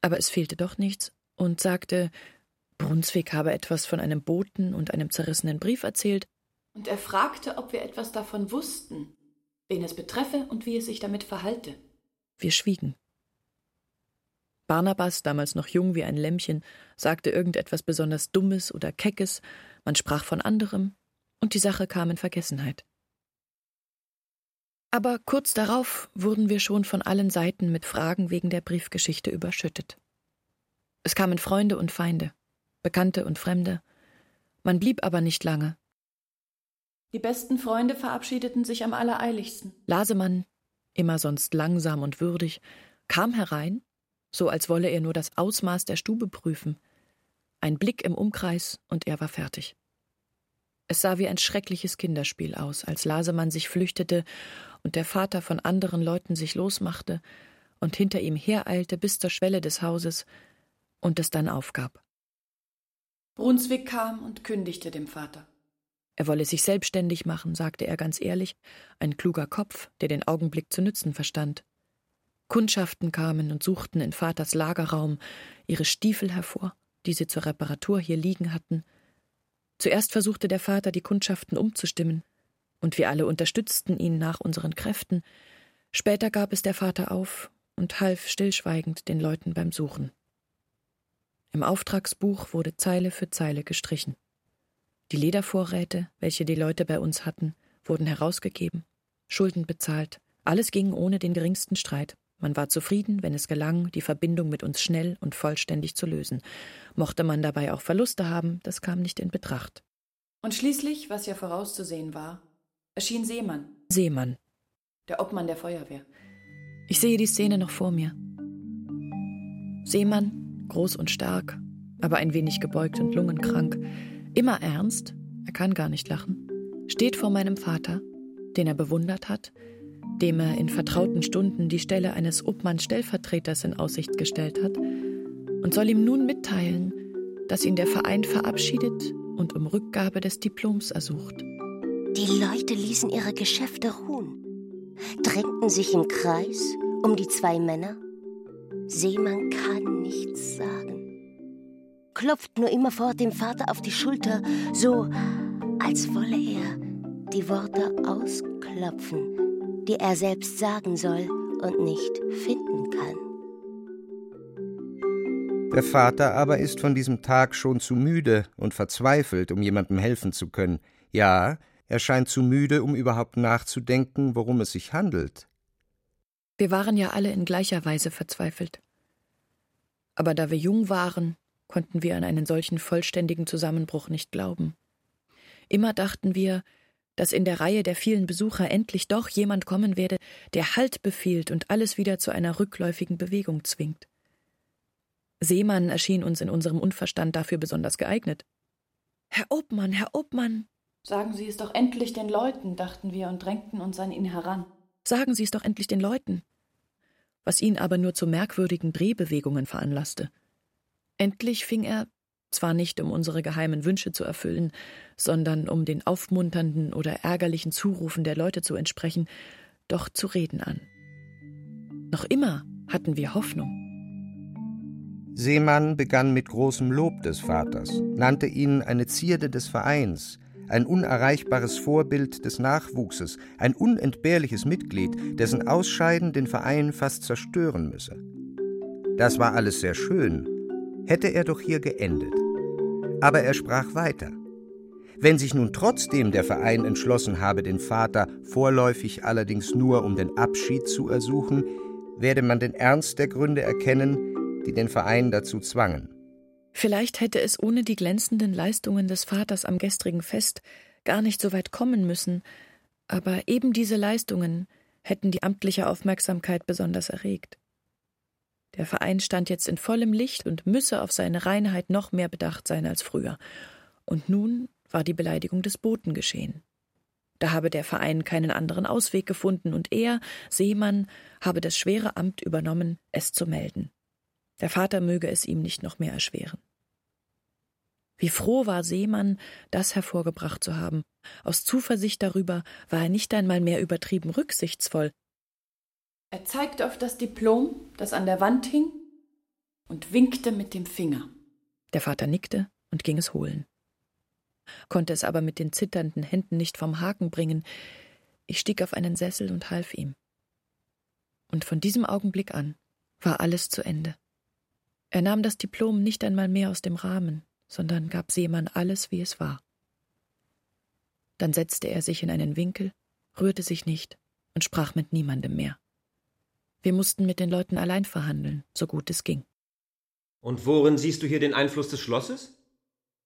aber es fehlte doch nichts, und sagte Brunswick habe etwas von einem Boten und einem zerrissenen Brief erzählt. Und er fragte, ob wir etwas davon wussten, wen es betreffe und wie es sich damit verhalte. Wir schwiegen. Barnabas, damals noch jung wie ein Lämmchen, sagte irgendetwas besonders Dummes oder Keckes, man sprach von anderem, und die Sache kam in Vergessenheit. Aber kurz darauf wurden wir schon von allen Seiten mit Fragen wegen der Briefgeschichte überschüttet. Es kamen Freunde und Feinde, Bekannte und Fremde. Man blieb aber nicht lange. Die besten Freunde verabschiedeten sich am allereiligsten. Lasemann, immer sonst langsam und würdig, kam herein, so als wolle er nur das Ausmaß der Stube prüfen. Ein Blick im Umkreis und er war fertig. Es sah wie ein schreckliches Kinderspiel aus, als Lasemann sich flüchtete und der Vater von anderen Leuten sich losmachte und hinter ihm hereilte bis zur Schwelle des Hauses und es dann aufgab. Brunswick kam und kündigte dem Vater. Er wolle sich selbstständig machen, sagte er ganz ehrlich, ein kluger Kopf, der den Augenblick zu nützen verstand. Kundschaften kamen und suchten in Vaters Lagerraum ihre Stiefel hervor, die sie zur Reparatur hier liegen hatten, Zuerst versuchte der Vater, die Kundschaften umzustimmen, und wir alle unterstützten ihn nach unseren Kräften. Später gab es der Vater auf und half stillschweigend den Leuten beim Suchen. Im Auftragsbuch wurde Zeile für Zeile gestrichen. Die Ledervorräte, welche die Leute bei uns hatten, wurden herausgegeben, Schulden bezahlt, alles ging ohne den geringsten Streit. Man war zufrieden, wenn es gelang, die Verbindung mit uns schnell und vollständig zu lösen. Mochte man dabei auch Verluste haben, das kam nicht in Betracht. Und schließlich, was ja vorauszusehen war, erschien Seemann. Seemann. Der Obmann der Feuerwehr. Ich sehe die Szene noch vor mir. Seemann, groß und stark, aber ein wenig gebeugt und lungenkrank, immer ernst, er kann gar nicht lachen, steht vor meinem Vater, den er bewundert hat, dem er in vertrauten Stunden die Stelle eines Obmann-Stellvertreters in Aussicht gestellt hat, und soll ihm nun mitteilen, dass ihn der Verein verabschiedet und um Rückgabe des Diploms ersucht. Die Leute ließen ihre Geschäfte ruhen, drängten sich im Kreis um die zwei Männer. Seemann kann nichts sagen, klopft nur immerfort dem Vater auf die Schulter, so als wolle er die Worte ausklopfen, die er selbst sagen soll und nicht finden kann. Der Vater aber ist von diesem Tag schon zu müde und verzweifelt, um jemandem helfen zu können. Ja, er scheint zu müde, um überhaupt nachzudenken, worum es sich handelt. Wir waren ja alle in gleicher Weise verzweifelt. Aber da wir jung waren, konnten wir an einen solchen vollständigen Zusammenbruch nicht glauben. Immer dachten wir, dass in der Reihe der vielen Besucher endlich doch jemand kommen werde, der Halt befiehlt und alles wieder zu einer rückläufigen Bewegung zwingt. Seemann erschien uns in unserem Unverstand dafür besonders geeignet. Herr Obmann, Herr Obmann. Sagen Sie es doch endlich den Leuten, dachten wir und drängten uns an ihn heran. Sagen Sie es doch endlich den Leuten. Was ihn aber nur zu merkwürdigen Drehbewegungen veranlasste. Endlich fing er zwar nicht um unsere geheimen Wünsche zu erfüllen, sondern um den aufmunternden oder ärgerlichen Zurufen der Leute zu entsprechen, doch zu reden an. Noch immer hatten wir Hoffnung. Seemann begann mit großem Lob des Vaters, nannte ihn eine Zierde des Vereins, ein unerreichbares Vorbild des Nachwuchses, ein unentbehrliches Mitglied, dessen Ausscheiden den Verein fast zerstören müsse. Das war alles sehr schön, hätte er doch hier geendet. Aber er sprach weiter. Wenn sich nun trotzdem der Verein entschlossen habe, den Vater vorläufig allerdings nur um den Abschied zu ersuchen, werde man den Ernst der Gründe erkennen, die den Verein dazu zwangen. Vielleicht hätte es ohne die glänzenden Leistungen des Vaters am gestrigen Fest gar nicht so weit kommen müssen, aber eben diese Leistungen hätten die amtliche Aufmerksamkeit besonders erregt. Der Verein stand jetzt in vollem Licht und müsse auf seine Reinheit noch mehr bedacht sein als früher. Und nun war die Beleidigung des Boten geschehen. Da habe der Verein keinen anderen Ausweg gefunden, und er, Seemann, habe das schwere Amt übernommen, es zu melden. Der Vater möge es ihm nicht noch mehr erschweren. Wie froh war Seemann, das hervorgebracht zu haben. Aus Zuversicht darüber war er nicht einmal mehr übertrieben rücksichtsvoll, er zeigte auf das Diplom, das an der Wand hing, und winkte mit dem Finger. Der Vater nickte, und ging es holen. Konnte es aber mit den zitternden Händen nicht vom Haken bringen. Ich stieg auf einen Sessel und half ihm. Und von diesem Augenblick an war alles zu Ende. Er nahm das Diplom nicht einmal mehr aus dem Rahmen, sondern gab Seemann alles, wie es war. Dann setzte er sich in einen Winkel, rührte sich nicht und sprach mit niemandem mehr. Wir mussten mit den Leuten allein verhandeln, so gut es ging. Und worin siehst du hier den Einfluss des Schlosses?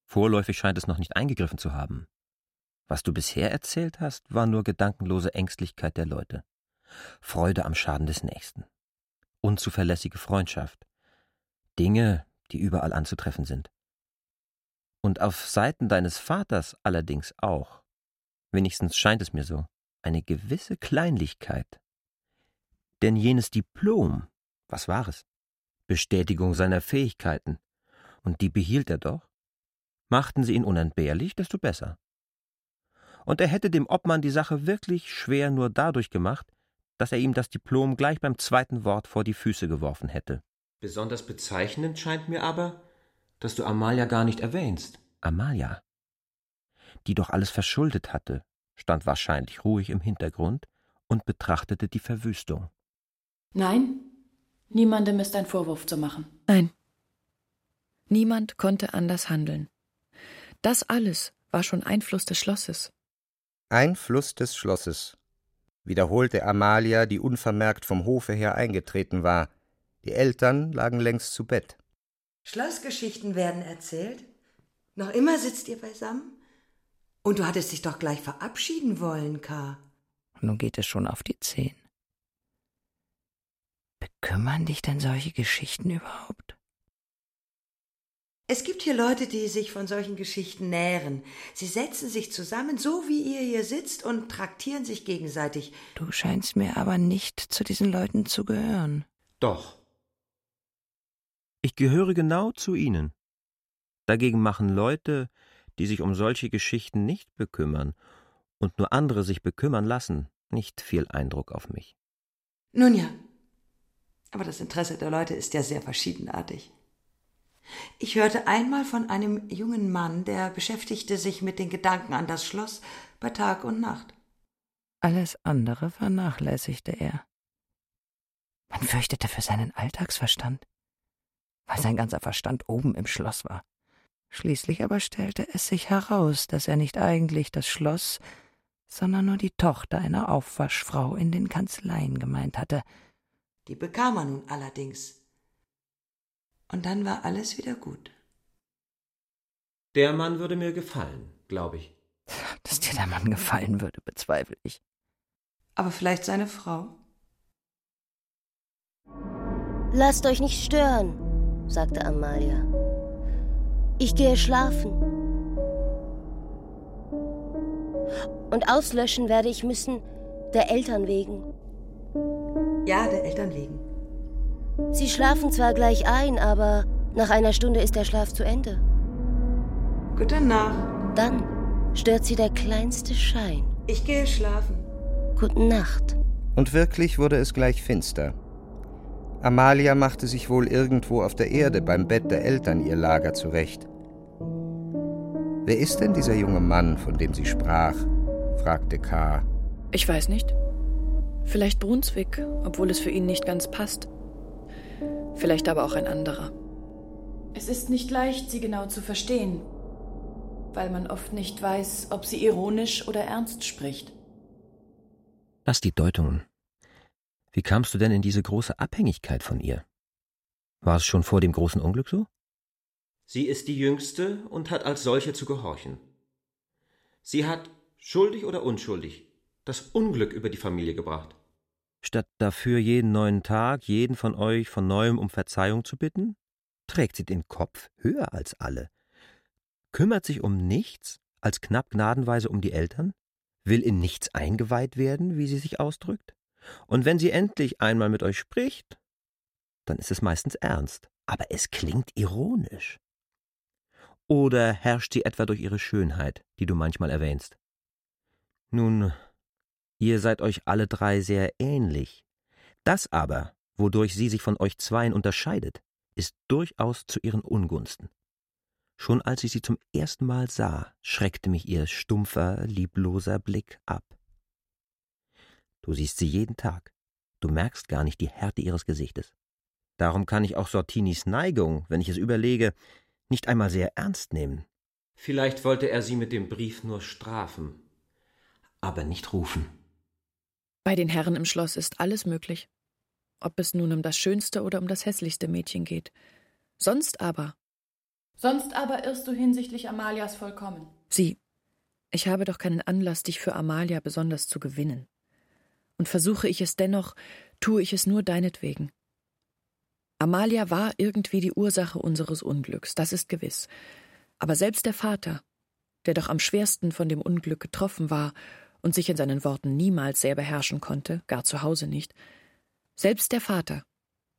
Vorläufig scheint es noch nicht eingegriffen zu haben. Was du bisher erzählt hast, war nur gedankenlose Ängstlichkeit der Leute, Freude am Schaden des Nächsten, unzuverlässige Freundschaft, Dinge, die überall anzutreffen sind. Und auf Seiten deines Vaters allerdings auch, wenigstens scheint es mir so, eine gewisse Kleinlichkeit. Denn jenes Diplom, was war es? Bestätigung seiner Fähigkeiten, und die behielt er doch. Machten sie ihn unentbehrlich, desto besser. Und er hätte dem Obmann die Sache wirklich schwer nur dadurch gemacht, dass er ihm das Diplom gleich beim zweiten Wort vor die Füße geworfen hätte. Besonders bezeichnend scheint mir aber, dass du Amalia gar nicht erwähnst. Amalia, die doch alles verschuldet hatte, stand wahrscheinlich ruhig im Hintergrund und betrachtete die Verwüstung. Nein, niemandem ist ein Vorwurf zu machen. Nein. Niemand konnte anders handeln. Das alles war schon Einfluss des Schlosses. Einfluss des Schlosses, wiederholte Amalia, die unvermerkt vom Hofe her eingetreten war. Die Eltern lagen längst zu Bett. Schlossgeschichten werden erzählt? Noch immer sitzt ihr beisammen? Und du hattest dich doch gleich verabschieden wollen, K. Nun geht es schon auf die Zehn. Bekümmern dich denn solche Geschichten überhaupt? Es gibt hier Leute, die sich von solchen Geschichten nähren. Sie setzen sich zusammen, so wie ihr hier sitzt, und traktieren sich gegenseitig. Du scheinst mir aber nicht zu diesen Leuten zu gehören. Doch. Ich gehöre genau zu ihnen. Dagegen machen Leute, die sich um solche Geschichten nicht bekümmern und nur andere sich bekümmern lassen, nicht viel Eindruck auf mich. Nun ja, aber das Interesse der Leute ist ja sehr verschiedenartig. Ich hörte einmal von einem jungen Mann, der beschäftigte sich mit den Gedanken an das Schloss bei Tag und Nacht. Alles andere vernachlässigte er. Man fürchtete für seinen Alltagsverstand, weil sein ganzer Verstand oben im Schloss war. Schließlich aber stellte es sich heraus, dass er nicht eigentlich das Schloss, sondern nur die Tochter einer Aufwaschfrau in den Kanzleien gemeint hatte. Die bekam er nun allerdings. Und dann war alles wieder gut. Der Mann würde mir gefallen, glaube ich. Dass dir der Mann gefallen würde, bezweifle ich. Aber vielleicht seine Frau? Lasst euch nicht stören, sagte Amalia. Ich gehe schlafen. Und auslöschen werde ich müssen, der Eltern wegen. Ja, der Eltern wegen. Sie schlafen zwar gleich ein, aber nach einer Stunde ist der Schlaf zu Ende. Gute Nacht. Dann stört sie der kleinste Schein. Ich gehe schlafen. Gute Nacht. Und wirklich wurde es gleich finster. Amalia machte sich wohl irgendwo auf der Erde beim Bett der Eltern ihr Lager zurecht. Wer ist denn dieser junge Mann, von dem sie sprach? fragte K. Ich weiß nicht. Vielleicht Brunswick, obwohl es für ihn nicht ganz passt. Vielleicht aber auch ein anderer. Es ist nicht leicht, sie genau zu verstehen, weil man oft nicht weiß, ob sie ironisch oder ernst spricht. Lass die Deutungen. Wie kamst du denn in diese große Abhängigkeit von ihr? War es schon vor dem großen Unglück so? Sie ist die Jüngste und hat als solche zu gehorchen. Sie hat, schuldig oder unschuldig, das Unglück über die Familie gebracht. Statt dafür jeden neuen Tag jeden von euch von neuem um Verzeihung zu bitten, trägt sie den Kopf höher als alle, kümmert sich um nichts, als knapp gnadenweise um die Eltern, will in nichts eingeweiht werden, wie sie sich ausdrückt, und wenn sie endlich einmal mit euch spricht, dann ist es meistens ernst, aber es klingt ironisch. Oder herrscht sie etwa durch ihre Schönheit, die du manchmal erwähnst? Nun, ihr seid euch alle drei sehr ähnlich. Das aber, wodurch sie sich von euch zweien unterscheidet, ist durchaus zu ihren Ungunsten. Schon als ich sie zum ersten Mal sah, schreckte mich ihr stumpfer, liebloser Blick ab. Du siehst sie jeden Tag. Du merkst gar nicht die Härte ihres Gesichtes. Darum kann ich auch Sortinis Neigung, wenn ich es überlege, nicht einmal sehr ernst nehmen. Vielleicht wollte er sie mit dem Brief nur strafen, aber nicht rufen. Bei den Herren im Schloss ist alles möglich. Ob es nun um das schönste oder um das hässlichste Mädchen geht. Sonst aber. Sonst aber irrst du hinsichtlich Amalias vollkommen. Sieh, ich habe doch keinen Anlass, dich für Amalia besonders zu gewinnen. Und versuche ich es dennoch, tue ich es nur deinetwegen. Amalia war irgendwie die Ursache unseres Unglücks, das ist gewiss. Aber selbst der Vater, der doch am schwersten von dem Unglück getroffen war und sich in seinen Worten niemals sehr beherrschen konnte, gar zu Hause nicht, selbst der Vater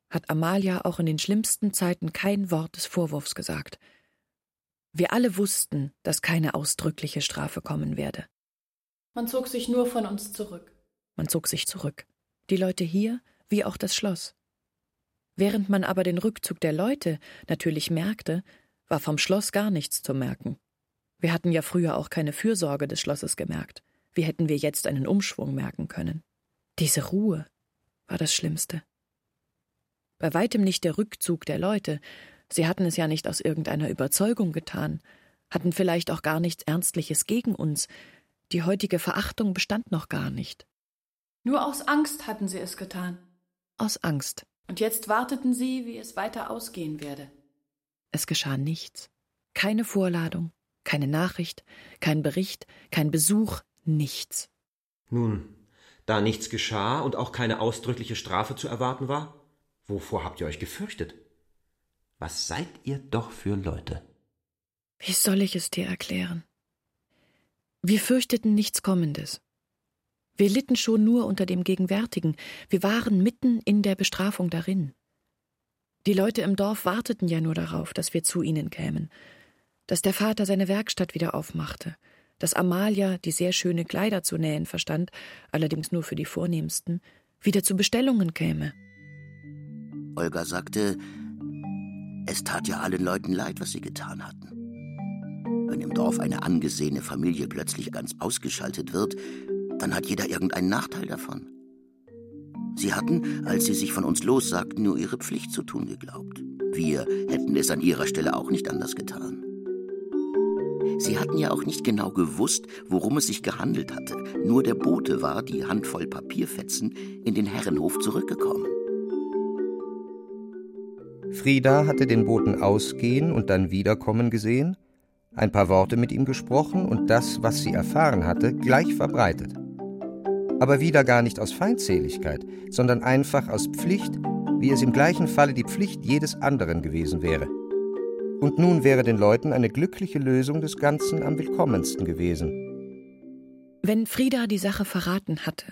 hat Amalia auch in den schlimmsten Zeiten kein Wort des Vorwurfs gesagt. Wir alle wussten, dass keine ausdrückliche Strafe kommen werde. Man zog sich nur von uns zurück. Man zog sich zurück. Die Leute hier, wie auch das Schloss. Während man aber den Rückzug der Leute natürlich merkte, war vom Schloss gar nichts zu merken. Wir hatten ja früher auch keine Fürsorge des Schlosses gemerkt. Wie hätten wir jetzt einen Umschwung merken können? Diese Ruhe war das Schlimmste. Bei weitem nicht der Rückzug der Leute, sie hatten es ja nicht aus irgendeiner Überzeugung getan, hatten vielleicht auch gar nichts Ernstliches gegen uns, die heutige Verachtung bestand noch gar nicht. Nur aus Angst hatten sie es getan. Aus Angst. Und jetzt warteten sie, wie es weiter ausgehen werde. Es geschah nichts. Keine Vorladung, keine Nachricht, kein Bericht, kein Besuch, nichts. Nun, da nichts geschah und auch keine ausdrückliche Strafe zu erwarten war, wovor habt ihr euch gefürchtet? Was seid ihr doch für Leute? Wie soll ich es dir erklären? Wir fürchteten nichts Kommendes. Wir litten schon nur unter dem Gegenwärtigen, wir waren mitten in der Bestrafung darin. Die Leute im Dorf warteten ja nur darauf, dass wir zu ihnen kämen, dass der Vater seine Werkstatt wieder aufmachte, dass Amalia, die sehr schöne Kleider zu nähen verstand, allerdings nur für die vornehmsten, wieder zu Bestellungen käme. Olga sagte, es tat ja allen Leuten leid, was sie getan hatten. Wenn im Dorf eine angesehene Familie plötzlich ganz ausgeschaltet wird, dann hat jeder irgendeinen Nachteil davon. Sie hatten, als sie sich von uns lossagten, nur ihre Pflicht zu tun geglaubt. Wir hätten es an ihrer Stelle auch nicht anders getan. Sie hatten ja auch nicht genau gewusst, worum es sich gehandelt hatte. Nur der Bote war, die Handvoll Papierfetzen, in den Herrenhof zurückgekommen. Frieda hatte den Boten ausgehen und dann wiederkommen gesehen, ein paar Worte mit ihm gesprochen und das, was sie erfahren hatte, gleich verbreitet aber wieder gar nicht aus Feindseligkeit, sondern einfach aus Pflicht, wie es im gleichen Falle die Pflicht jedes anderen gewesen wäre. Und nun wäre den Leuten eine glückliche Lösung des Ganzen am willkommensten gewesen. Wenn Frieda die Sache verraten hatte,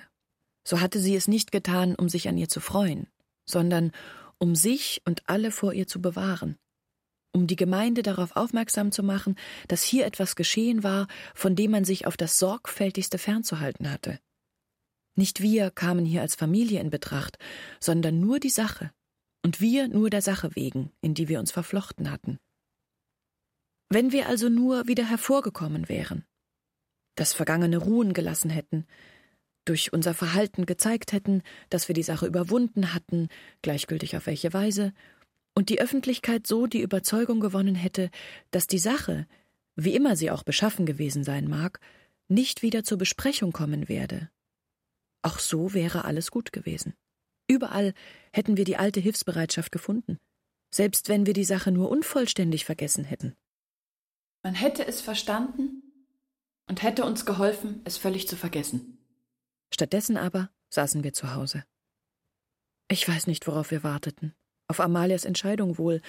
so hatte sie es nicht getan, um sich an ihr zu freuen, sondern um sich und alle vor ihr zu bewahren, um die Gemeinde darauf aufmerksam zu machen, dass hier etwas geschehen war, von dem man sich auf das sorgfältigste fernzuhalten hatte. Nicht wir kamen hier als Familie in Betracht, sondern nur die Sache, und wir nur der Sache wegen, in die wir uns verflochten hatten. Wenn wir also nur wieder hervorgekommen wären, das Vergangene ruhen gelassen hätten, durch unser Verhalten gezeigt hätten, dass wir die Sache überwunden hatten, gleichgültig auf welche Weise, und die Öffentlichkeit so die Überzeugung gewonnen hätte, dass die Sache, wie immer sie auch beschaffen gewesen sein mag, nicht wieder zur Besprechung kommen werde, auch so wäre alles gut gewesen. Überall hätten wir die alte Hilfsbereitschaft gefunden, selbst wenn wir die Sache nur unvollständig vergessen hätten. Man hätte es verstanden und hätte uns geholfen, es völlig zu vergessen. Stattdessen aber saßen wir zu Hause. Ich weiß nicht, worauf wir warteten. Auf Amalias Entscheidung wohl.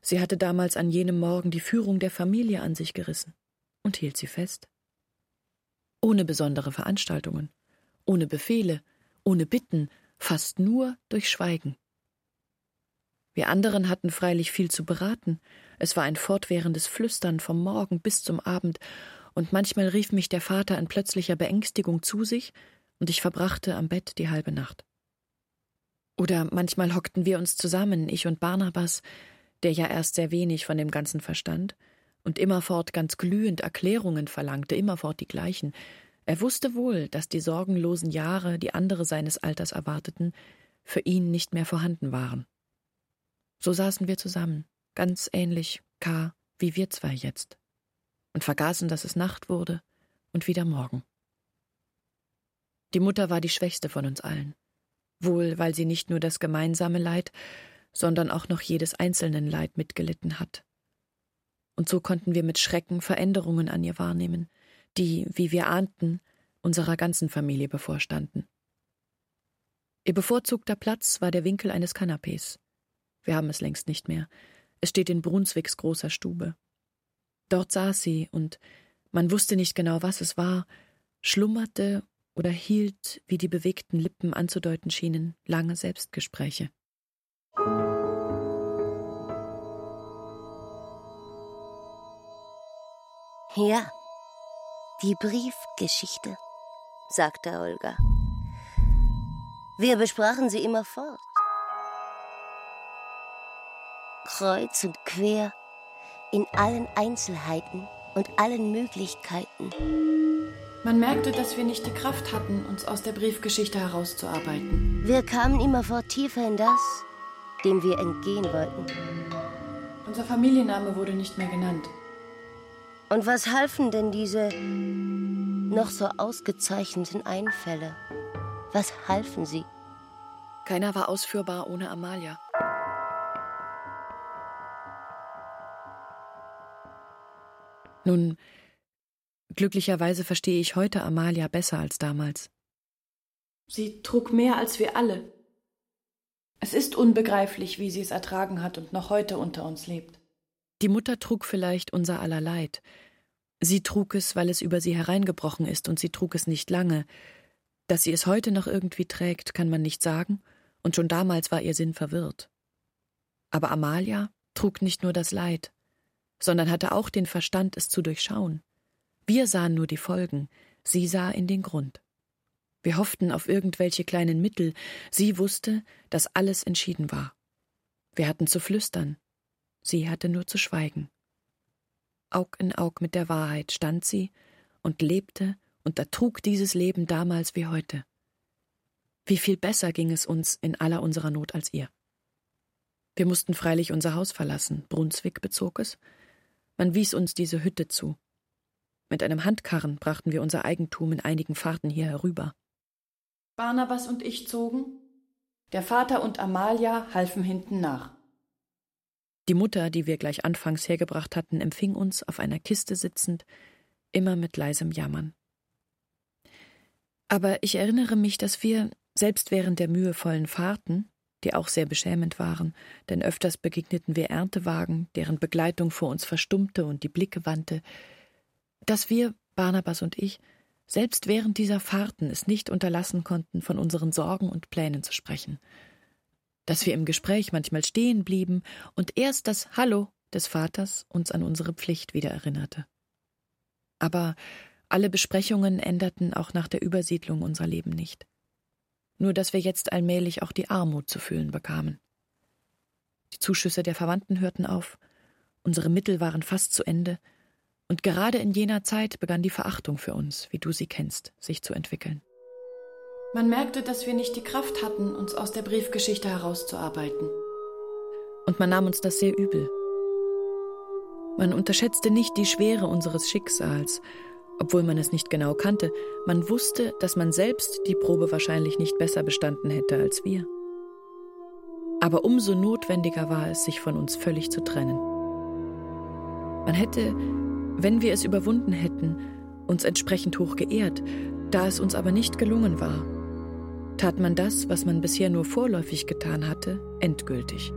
Sie hatte damals an jenem Morgen die Führung der Familie an sich gerissen und hielt sie fest. Ohne besondere Veranstaltungen ohne Befehle, ohne Bitten, fast nur durch Schweigen. Wir anderen hatten freilich viel zu beraten, es war ein fortwährendes Flüstern vom Morgen bis zum Abend, und manchmal rief mich der Vater in plötzlicher Beängstigung zu sich, und ich verbrachte am Bett die halbe Nacht. Oder manchmal hockten wir uns zusammen, ich und Barnabas, der ja erst sehr wenig von dem Ganzen verstand, und immerfort ganz glühend Erklärungen verlangte, immerfort die gleichen. Er wusste wohl, dass die sorgenlosen Jahre, die andere seines Alters erwarteten, für ihn nicht mehr vorhanden waren. So saßen wir zusammen, ganz ähnlich, K, wie wir zwei jetzt, und vergaßen, dass es Nacht wurde und wieder Morgen. Die Mutter war die schwächste von uns allen, wohl weil sie nicht nur das gemeinsame Leid, sondern auch noch jedes einzelnen Leid mitgelitten hat. Und so konnten wir mit Schrecken Veränderungen an ihr wahrnehmen, die, wie wir ahnten, unserer ganzen Familie bevorstanden. Ihr bevorzugter Platz war der Winkel eines Kanapés. Wir haben es längst nicht mehr. Es steht in Brunswicks großer Stube. Dort saß sie, und man wusste nicht genau, was es war, schlummerte oder hielt, wie die bewegten Lippen anzudeuten schienen, lange Selbstgespräche. Ja, die Briefgeschichte, sagte Olga. Wir besprachen sie immerfort. Kreuz und quer, in allen Einzelheiten und allen Möglichkeiten. Man merkte, dass wir nicht die Kraft hatten, uns aus der Briefgeschichte herauszuarbeiten. Wir kamen immerfort tiefer in das, dem wir entgehen wollten. Unser Familienname wurde nicht mehr genannt. Und was halfen denn diese noch so ausgezeichneten Einfälle? Was halfen sie? Keiner war ausführbar ohne Amalia. Nun, glücklicherweise verstehe ich heute Amalia besser als damals. Sie trug mehr als wir alle. Es ist unbegreiflich, wie sie es ertragen hat und noch heute unter uns lebt. Die Mutter trug vielleicht unser aller Leid. Sie trug es, weil es über sie hereingebrochen ist, und sie trug es nicht lange, dass sie es heute noch irgendwie trägt, kann man nicht sagen, und schon damals war ihr Sinn verwirrt. Aber Amalia trug nicht nur das Leid, sondern hatte auch den Verstand, es zu durchschauen. Wir sahen nur die Folgen, sie sah in den Grund. Wir hofften auf irgendwelche kleinen Mittel, sie wusste, dass alles entschieden war. Wir hatten zu flüstern, sie hatte nur zu schweigen. Aug in Aug mit der Wahrheit stand sie und lebte und ertrug dieses Leben damals wie heute. Wie viel besser ging es uns in aller unserer Not als ihr. Wir mussten freilich unser Haus verlassen, Brunswick bezog es. Man wies uns diese Hütte zu. Mit einem Handkarren brachten wir unser Eigentum in einigen Fahrten hier herüber. Barnabas und ich zogen, der Vater und Amalia halfen hinten nach. Die Mutter, die wir gleich anfangs hergebracht hatten, empfing uns auf einer Kiste sitzend, immer mit leisem Jammern. Aber ich erinnere mich, dass wir, selbst während der mühevollen Fahrten, die auch sehr beschämend waren, denn öfters begegneten wir Erntewagen, deren Begleitung vor uns verstummte und die Blicke wandte, dass wir, Barnabas und ich, selbst während dieser Fahrten es nicht unterlassen konnten, von unseren Sorgen und Plänen zu sprechen, dass wir im Gespräch manchmal stehen blieben und erst das Hallo des Vaters uns an unsere Pflicht wieder erinnerte. Aber alle Besprechungen änderten auch nach der Übersiedlung unser Leben nicht. Nur dass wir jetzt allmählich auch die Armut zu fühlen bekamen. Die Zuschüsse der Verwandten hörten auf, unsere Mittel waren fast zu Ende, und gerade in jener Zeit begann die Verachtung für uns, wie du sie kennst, sich zu entwickeln. Man merkte, dass wir nicht die Kraft hatten, uns aus der Briefgeschichte herauszuarbeiten. Und man nahm uns das sehr übel. Man unterschätzte nicht die Schwere unseres Schicksals, obwohl man es nicht genau kannte, man wusste, dass man selbst die Probe wahrscheinlich nicht besser bestanden hätte als wir. Aber umso notwendiger war es, sich von uns völlig zu trennen. Man hätte, wenn wir es überwunden hätten, uns entsprechend hoch geehrt, da es uns aber nicht gelungen war, tat man das, was man bisher nur vorläufig getan hatte, endgültig.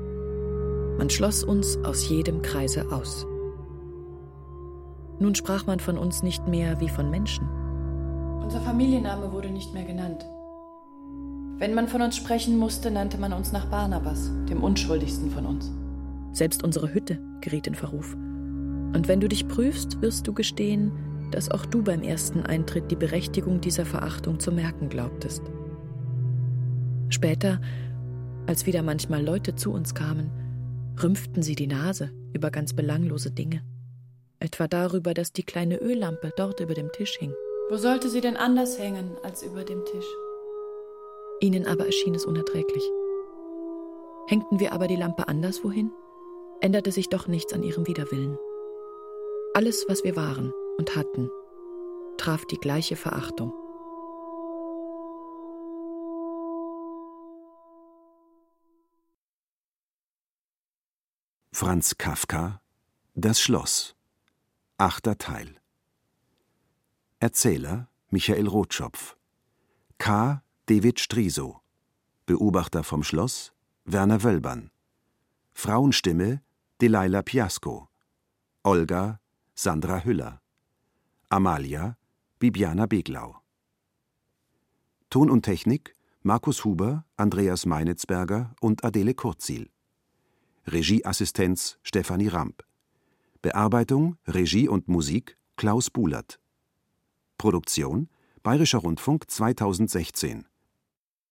Man schloss uns aus jedem Kreise aus. Nun sprach man von uns nicht mehr wie von Menschen. Unser Familienname wurde nicht mehr genannt. Wenn man von uns sprechen musste, nannte man uns nach Barnabas, dem unschuldigsten von uns. Selbst unsere Hütte geriet in Verruf. Und wenn du dich prüfst, wirst du gestehen, dass auch du beim ersten Eintritt die Berechtigung dieser Verachtung zu merken glaubtest. Später, als wieder manchmal Leute zu uns kamen, rümpften sie die Nase über ganz belanglose Dinge Etwa darüber, dass die kleine Öllampe dort über dem Tisch hing. Wo sollte sie denn anders hängen als über dem Tisch? Ihnen aber erschien es unerträglich. Hängten wir aber die Lampe anderswohin, änderte sich doch nichts an ihrem Widerwillen. Alles, was wir waren und hatten, traf die gleiche Verachtung. Franz Kafka Das Schloss. Achter Teil. Erzähler Michael Rotschopf. K. David Striso. Beobachter vom Schloss Werner Wölbern Frauenstimme Delilah Piasco. Olga Sandra Hüller. Amalia Bibiana Beglau. Ton und Technik Markus Huber, Andreas Meinitzberger und Adele Kurzil Regieassistenz Stefanie Ramp. Bearbeitung, Regie und Musik Klaus Bulert. Produktion Bayerischer Rundfunk 2016